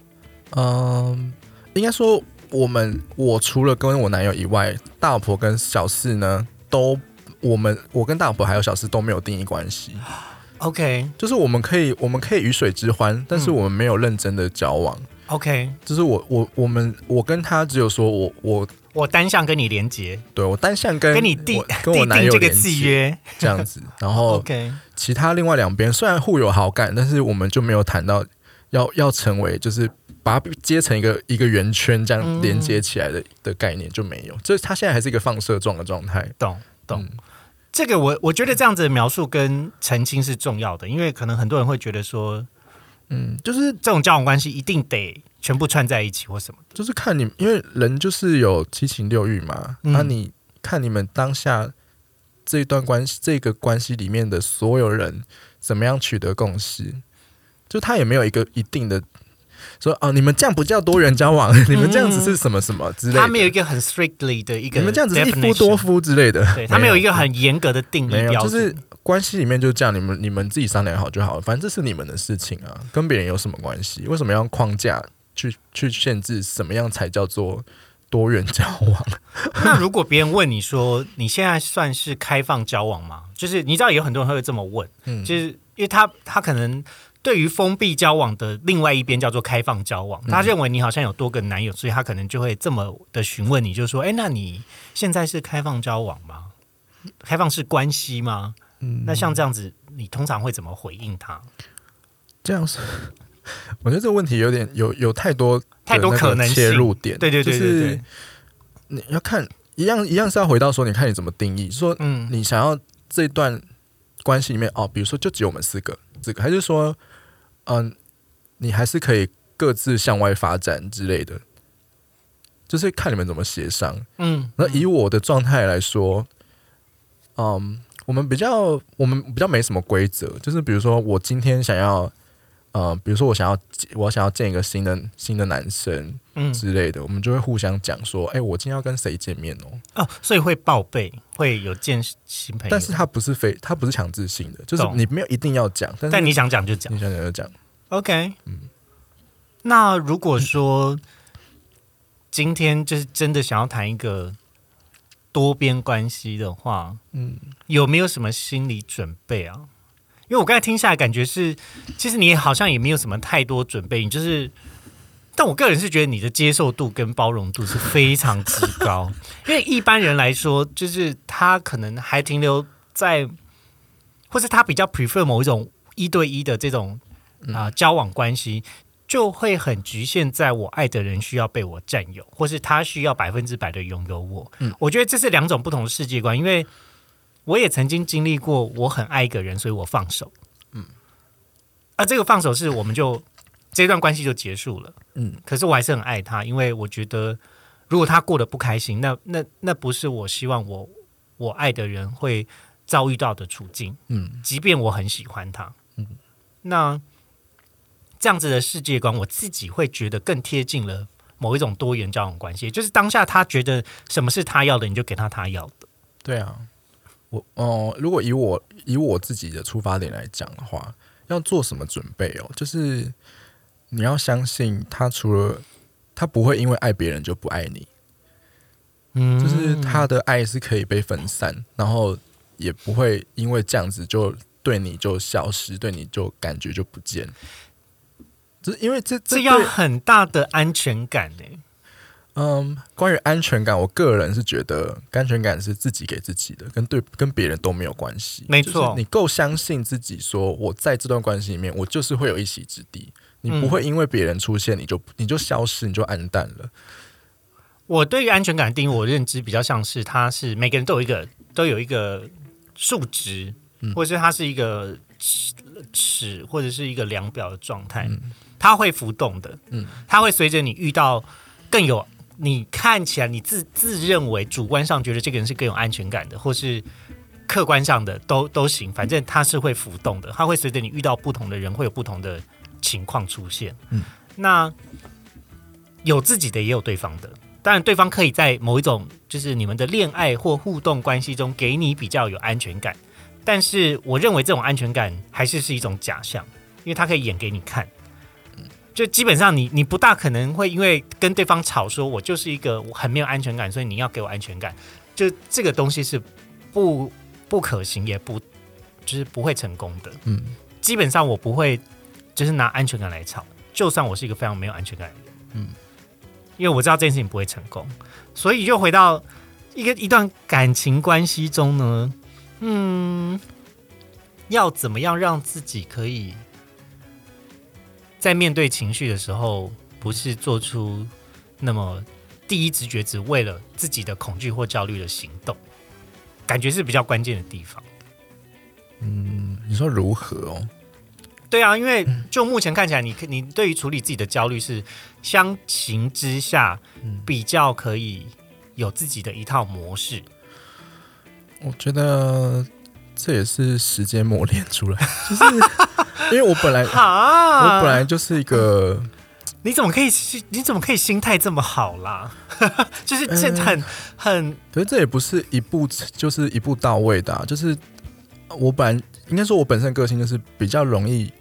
嗯，应该说我们我除了跟我男友以外，大老婆跟小四呢都我们我跟大老婆还有小四都没有定义关系，OK。就是我们可以我们可以鱼水之欢，但是嗯我们没有认真的交往。OK，就是我我我们我跟他只有说我我我单向跟你连接，对我单向跟跟你缔我 跟我男友这个契约。这样子，然后 OK，其他另外两边虽然互有好感，但是我们就没有谈到要要成为就是把它接成一个一个圆圈这样嗯。连接起来的、的概念就没有，就是他现在还是一个放射状的状态。懂懂。嗯这个我我觉得这样子的描述跟澄清是重要的，因为可能很多人会觉得说，嗯，就是这种交往关系一定得全部串在一起或什么的。就是看你，因为人就是有七情六欲嘛，嗯那、你看你们当下这一段关系，这个关系里面的所有人怎么样取得共识，就他也没有一个一定的说哦，你们这样不叫多元交往，你们这样子是什么什么之类的，他没有一个很 strictly 的一个，你们这样子是一夫多，夫之类的，对他没有一个很严格的定义没有，标准。就是关系里面就这样，你们你们自己商量好就好了，反正这是你们的事情啊，跟别人有什么关系？为什么要用框架去去限制什么样才叫做多元交往？那如果别人问你说你现在算是开放交往吗？就是你知道有很多人会这么问，嗯就是因为他他可能对于封闭交往的另外一边叫做开放交往，嗯。他认为你好像有多个男友，所以他可能就会这么的询问你，就说：“哎，那你现在是开放交往吗？开放式关系吗？”嗯。那像这样子，你通常会怎么回应他？这样是，我觉得这个问题有点有有太多太多可能性。切入点，对对对对，你要看一样一样是要回到说，你看你怎么定义，说嗯。你想要这段关系里面哦，比如说就只有我们四个，这个还是说，嗯、你还是可以各自向外发展之类的，就是看你们怎么协商。嗯，那以我的状态来说，嗯，我们比较我们比较没什么规则，就是比如说我今天想要，呃，比如说我想要我想要见一个新的新的男生嗯之类的，我们就会互相讲说，哎、我今天要跟谁见面哦。哦，所以会报备，会有见新朋友，但是他不是非他不是强制性的，就是你没有一定要讲，但但你想讲就讲。你想讲就讲。OK，那如果说 今天就是真的想要谈一个多边关系的话，嗯，有没有什么心理准备啊？因为我刚才听下来感觉是，其实你好像也没有什么太多准备，你就是。但我个人是觉得你的接受度跟包容度是非常之高，因为一般人来说，就是他可能还停留在，或是他比较 prefer 某一种一对一的这种啊、交往关系，就会很局限在我爱的人需要被我占有，或是他需要百分之百的拥有我。嗯我觉得这是两种不同的世界观，因为我也曾经经历过，我很爱一个人，所以我放手。嗯，而这个放手是我们就这段关系就结束了。嗯，可是我还是很爱他，因为我觉得如果他过得不开心，那那那不是我希望我我爱的人会遭遇到的处境。嗯，即便我很喜欢他，嗯，那这样子的世界观，我自己会觉得更贴近了某一种多元交往关系，就是当下他觉得什么是他要的，你就给他他要的。对啊，我哦，如果以我以我自己的出发点来讲的话，要做什么准备哦？就是你要相信他，除了他不会因为爱别人就不爱你，嗯就是他的爱是可以被分散，然后也不会因为这样子就对你就消失，对你就感觉就不见。就是因为这这这要很大的安全感呢、嗯，关于安全感，我个人是觉得安全感是自己给自己的，跟对跟别人都没有关系。没错就是你够相信自己，说我在这段关系里面，我就是会有一席之地。你嗯。不会因为别人出现，你就你就消失，你就暗淡了。我对于安全感的定义，我认知比较像是它是每个人都有一个都有一个数值，嗯。或者是它是一个尺尺或者是一个量表的状态，嗯。它会浮动的，嗯。它会随着你遇到更有你看起来你自自认为主观上觉得这个人是更有安全感的，或是客观上的都都行，反正他是会浮动的，他会随着你遇到不同的人，会有不同的情况出现。嗯，那有自己的，也有对方的。当然，对方可以在某一种就是你们的恋爱或互动关系中给你比较有安全感，但是我认为这种安全感还是是一种假象，因为他可以演给你看。就基本上你你不大可能会因为跟对方吵说我就是一个我很没有安全感，所以你要给我安全感，就这个东西是不不可行，也不就是不会成功的。嗯，基本上我不会就是拿安全感来吵，就算我是一个非常没有安全感的人，嗯，因为我知道这件事情不会成功，所以又回到一个一段感情关系中呢，嗯，要怎么样让自己可以在面对情绪的时候，不是做出那么第一直觉只为了自己的恐惧或焦虑的行动，感觉是比较关键的地方。嗯你说如何哦？对啊，因为就目前看起来你，你对于处理自己的焦虑是相形之下比较可以有自己的一套模式。我觉得这也是时间磨练出来，就是因为我本来 啊我本来就是一个你怎么可以你怎么可以心态这么好啦？就是这很很，可是这也不是一步就是一步到位的、啊，就是我本来应该说，我本身个性就是比较容易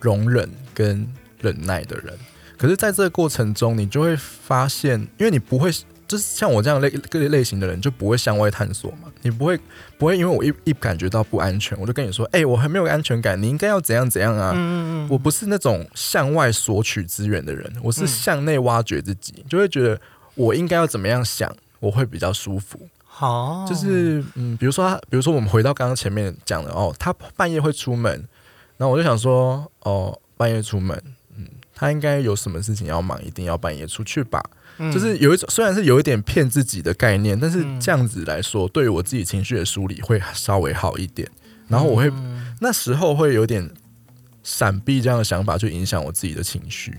容忍跟忍耐的人。可是，在这个过程中，你就会发现，因为你不会，就是像我这样类各类型的人，就不会向外探索嘛。你不会不会因为我一一感觉到不安全，我就跟你说，哎、我还没有安全感，你应该要怎样怎样啊。嗯嗯嗯，我不是那种向外索取资源的人，我是向内挖掘自己，就会觉得我应该要怎么样想，我会比较舒服。好，就是嗯，比如说他，比如说我们回到刚刚前面讲的哦，他半夜会出门，然后我就想说，哦，半夜出门，嗯，他应该有什么事情要忙，一定要半夜出去吧？嗯就是有一种虽然是有一点骗自己的概念，但是这样子来说，对于我自己情绪的梳理会稍微好一点。然后我会、嗯那时候会有点闪避这样的想法，去影响我自己的情绪。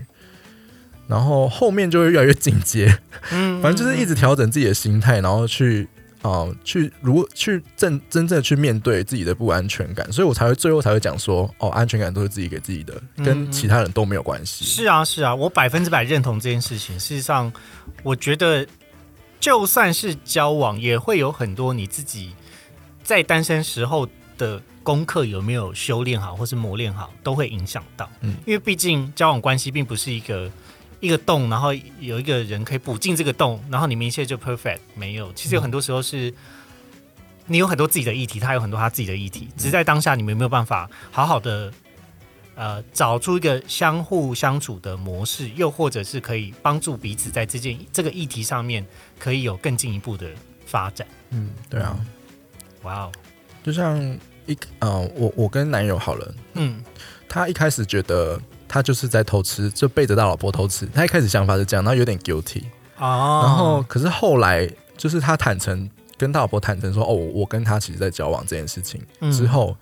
然后后面就会越来越紧接，嗯 反正就是一直调整自己的心态，然后去哦、去如去正真正地去面对自己的不安全感，所以我才会最后才会讲说，哦，安全感都是自己给自己的，跟其他人都没有关系。是啊，是啊，我百分之百认同这件事情。事实上，我觉得就算是交往，也会有很多你自己在单身时候的功课有没有修炼好，或是磨练好，都会影响到。嗯因为毕竟交往关系并不是一个一个洞，然后有一个人可以补进这个洞，然后你们一切就 perfect。没有，其实有很多时候是。你有很多自己的议题，他有很多他自己的议题，只是在当下你们有没有办法好好的呃，找出一个相互相处的模式，又或者是可以帮助彼此在这件这个议题上面可以有更进一步的发展。嗯，对啊，哇哦，就像一呃，我我跟男友好了，嗯他一开始觉得他就是在偷吃，就背着大老婆偷吃，他一开始想法是这样，然后有点 guilty，哦，然后可是后来就是他坦诚跟大老婆坦诚说，哦，我跟他其实在交往这件事情。嗯。之后，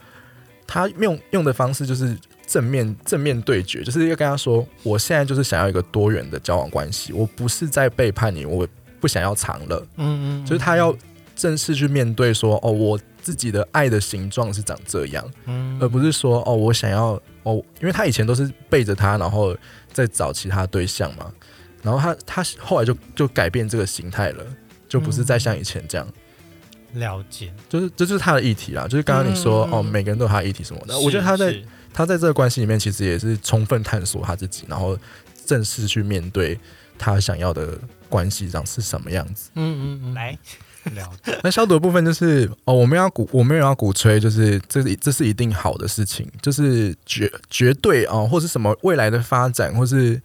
他用用的方式就是正面正面对决，就是要跟他说，我现在就是想要一个多元的交往关系，我不是在背叛你，我不想要长了，嗯嗯，就是他要正式去面对说，哦，我自己的爱的形状是长这样，嗯而不是说，哦，我想要哦，因为他以前都是背着他，然后再找其他对象嘛，然后他他后来就就改变这个形态了，就不是再像以前这样。了解。就是这就是他的议题啦，就是刚刚你说、嗯哦，每个人都有他的议题什么的。是我觉得他在他在这个关系里面，其实也是充分探索他自己，然后正式去面对他想要的关系长是什么样子。嗯嗯嗯，来 了解。那消毒的部分就是哦，我们要鼓，我们也要鼓吹，就是这是这是一定好的事情，就是绝绝对哦，或是什么未来的发展，或是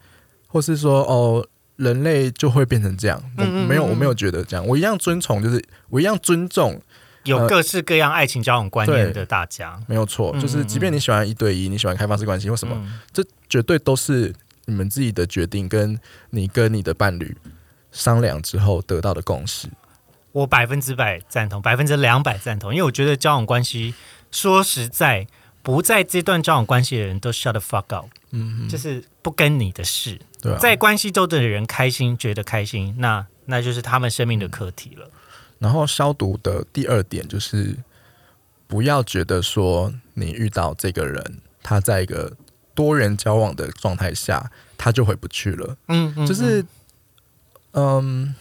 或是说哦，人类就会变成这样。我没有，我没有觉得这样，我一样尊崇，就是我一样尊重，有各式各样爱情交往观念的大家，没有错，嗯就是即便你喜欢一对一，你喜欢开放式关系或什么，嗯这绝对都是你们自己的决定，跟你跟你的伴侣商量之后得到的共识。我百分之百赞同，百分之两百赞同，因为我觉得交往关系，说实在，不在这段交往关系的人都 shut the fuck up，嗯，就是不跟你的事。对啊。在关系中的人开心，觉得开心，那那就是他们生命的课题了。然后消毒的第二点就是，不要觉得说你遇到这个人，他在一个多人交往的状态下，他就回不去了。嗯，嗯就是，嗯，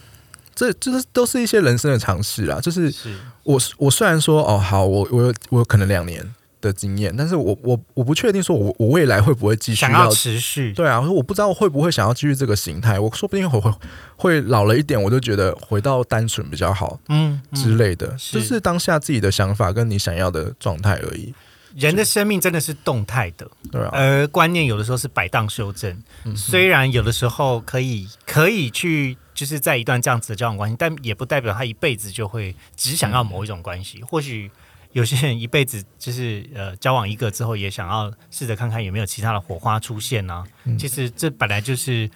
这就是都是一些人生的尝试啦。就是是我我虽然说哦好，我我有我有可能两年的经验，但是我我我不确定说我我未来会不会继续想要持续。对啊，我说我不知道会不会想要继续这个形态，我说不定会会会老了一点，我就觉得回到单纯比较好，嗯之类的，就是当下自己的想法跟你想要的状态而已。人的生命真的是动态的，对啊，而观念有的时候是摆荡修正。虽然有的时候可以可以去，就是在一段这样子的交往关系，但也不代表他一辈子就会只想要某一种关系。或许有些人一辈子就是呃交往一个之后，也想要试着看看有没有其他的火花出现呢？其实这本来就是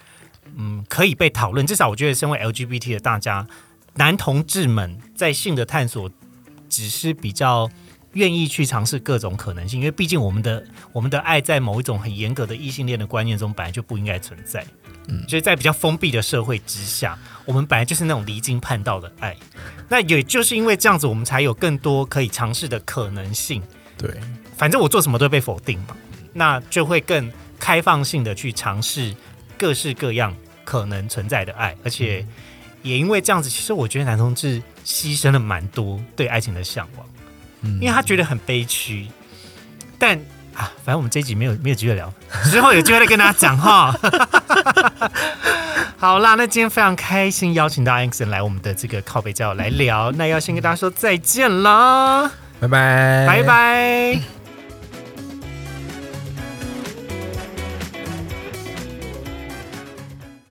嗯可以被讨论。至少我觉得，身为 LGBT 的大家，男同志们在性的探索只是比较。愿意去尝试各种可能性，因为毕竟我们的我们的爱在某一种很严格的异性恋的观念中本来就不应该存在，嗯，所以在比较封闭的社会之下，我们本来就是那种离经叛道的爱，那也就是因为这样子，我们才有更多可以尝试的可能性。对，反正我做什么都被否定嘛，那就会更开放性的去尝试各式各样可能存在的爱，而且也因为这样子，其实我觉得男同志牺牲了蛮多对爱情的向往。因为他觉得很悲屈，但啊，反正我们这一集没有没有机会聊，之后有机会再跟大家讲哈。好啦，那今天非常开心邀请到 Anson 来我们的这个靠北教来聊，那要先跟大家说再见啦，拜拜，拜拜。